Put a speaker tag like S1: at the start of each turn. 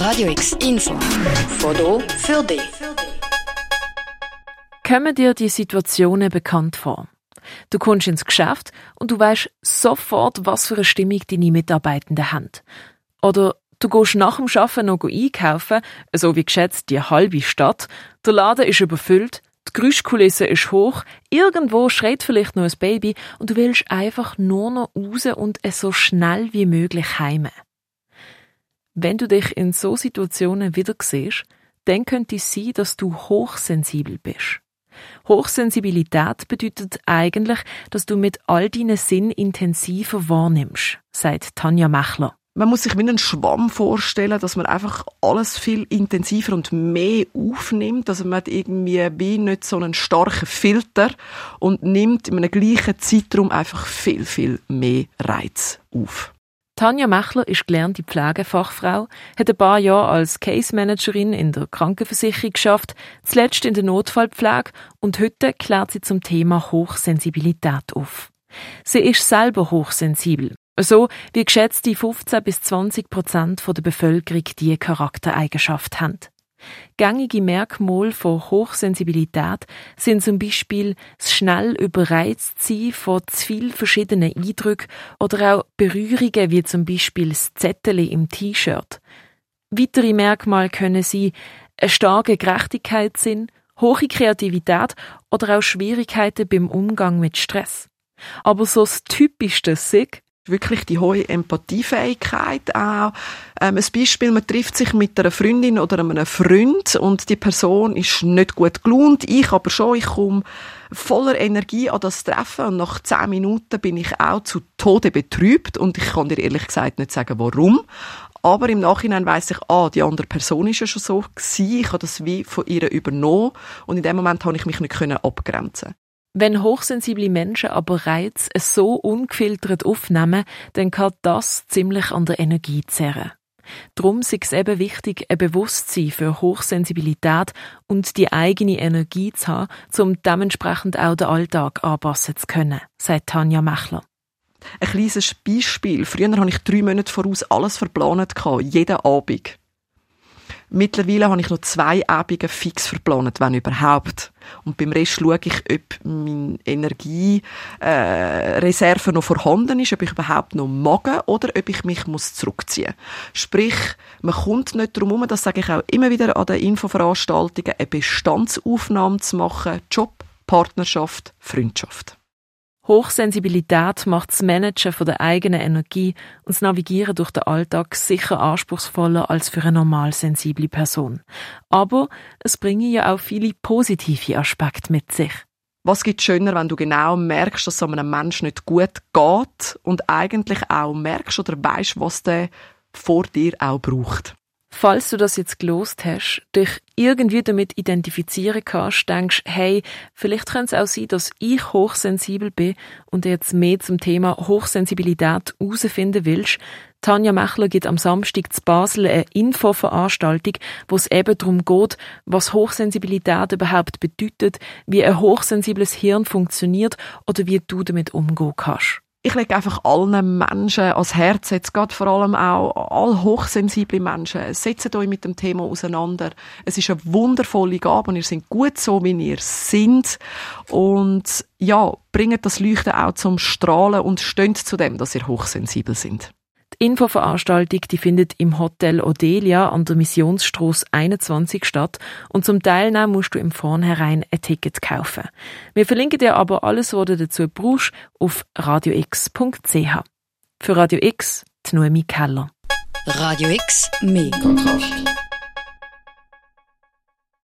S1: Radio X Info. Foto für dich.
S2: Kommen dir die Situationen bekannt vor? Du kommst ins Geschäft und du weißt sofort, was für eine Stimmung deine Mitarbeitenden haben. Oder du gehst nach dem Arbeiten noch einkaufen, so wie geschätzt die halbe Stadt, der Laden ist überfüllt, die Geräuschkulisse ist hoch, irgendwo schreit vielleicht noch ein Baby und du willst einfach nur noch raus und es so schnell wie möglich heime. Wenn du dich in so Situationen wieder siehst, dann könnte es sein, dass du hochsensibel bist. Hochsensibilität bedeutet eigentlich, dass du mit all deinen Sinn intensiver wahrnimmst, sagt Tanja Mechler.
S3: Man muss sich wie einen Schwamm vorstellen, dass man einfach alles viel intensiver und mehr aufnimmt. Also man hat irgendwie wie nicht so einen starken Filter und nimmt in einem gleichen Zeitraum einfach viel, viel mehr Reiz auf.
S2: Tanja Mechler ist gelernte Pflegefachfrau, hat ein paar Jahre als Case Managerin in der Krankenversicherung geschafft, zuletzt in der Notfallpflege und heute klärt sie zum Thema Hochsensibilität auf. Sie ist selber hochsensibel, so wie geschätzte 15 bis 20 Prozent der Bevölkerung diese Charaktereigenschaft haben. Gängige Merkmale von Hochsensibilität sind zum Beispiel das schnell überreizt sein von zu vielen verschiedenen Eindrücken oder auch Berührungen wie zum Beispiel das Zettel im T-Shirt. Weitere Merkmale können sein eine starke Gerechtigkeitssinn, hohe Kreativität oder auch Schwierigkeiten beim Umgang mit Stress. Aber so das typischste Sig
S3: wirklich die hohe Empathiefähigkeit auch. Ähm, ein Beispiel, man trifft sich mit einer Freundin oder einem Freund und die Person ist nicht gut gelaunt, ich aber schon, ich komme voller Energie an das Treffen und nach zehn Minuten bin ich auch zu Tode betrübt und ich kann dir ehrlich gesagt nicht sagen, warum. Aber im Nachhinein weiß ich, ah, die andere Person ist ja schon so gewesen, ich habe das wie von ihr übernommen und in dem Moment habe ich mich nicht abgrenzen
S2: wenn hochsensible Menschen aber Reiz so ungefiltert aufnehmen, dann kann das ziemlich an der Energie zerren. Drum ist es eben wichtig, ein Bewusstsein für Hochsensibilität und die eigene Energie zu haben, um dementsprechend auch den Alltag anpassen zu können, sagt Tanja Mechler.
S3: Ein kleines Beispiel. Früher habe ich drei Monate voraus alles verplant, jeden Abend. Mittlerweile habe ich noch zwei Abende fix verplant, wenn überhaupt. Und beim Rest schaue ich, ob meine Energiereserve äh, noch vorhanden ist, ob ich überhaupt noch mag oder ob ich mich muss zurückziehen muss. Sprich, man kommt nicht darum herum, das sage ich auch immer wieder an den Infoveranstaltungen, eine Bestandsaufnahme zu machen, Job, Partnerschaft, Freundschaft.
S2: Hochsensibilität macht das Managen von der eigenen Energie und das Navigieren durch den Alltag sicher anspruchsvoller als für eine normal sensible Person. Aber es bringen ja auch viele positive Aspekte mit sich.
S3: Was gibt schöner, wenn du genau merkst, dass es einem Menschen nicht gut geht und eigentlich auch merkst oder weißt, was der vor dir auch braucht?
S2: Falls du das jetzt gelost hast, dich irgendwie damit identifizieren kannst, denkst, hey, vielleicht könnte es auch sein, dass ich hochsensibel bin und jetzt mehr zum Thema Hochsensibilität herausfinden willst, Tanja Mechler gibt am Samstag zu Basel eine Infoveranstaltung, wo es eben darum geht, was Hochsensibilität überhaupt bedeutet, wie ein hochsensibles Hirn funktioniert oder wie du damit umgehen kannst
S3: ich lege einfach allen Menschen ans Herz, jetzt gerade vor allem auch all hochsensible Menschen, setzt euch mit dem Thema auseinander. Es ist eine wundervolle Gabe und ihr seid gut so, wie ihr seid. Und ja, bringt das Leuchten auch zum Strahlen und stönt zu dem, dass ihr hochsensibel sind.
S2: Infoveranstaltung die findet im Hotel Odelia an der Missionsstraße 21 statt und zum Teilnehmen musst du im Vornherein ein Ticket kaufen. Wir verlinken dir aber alles, was du dazu brauchst, auf radiox.ch. Für Radio X, die Noemi Keller.
S1: Radio X, mehr Kontrast.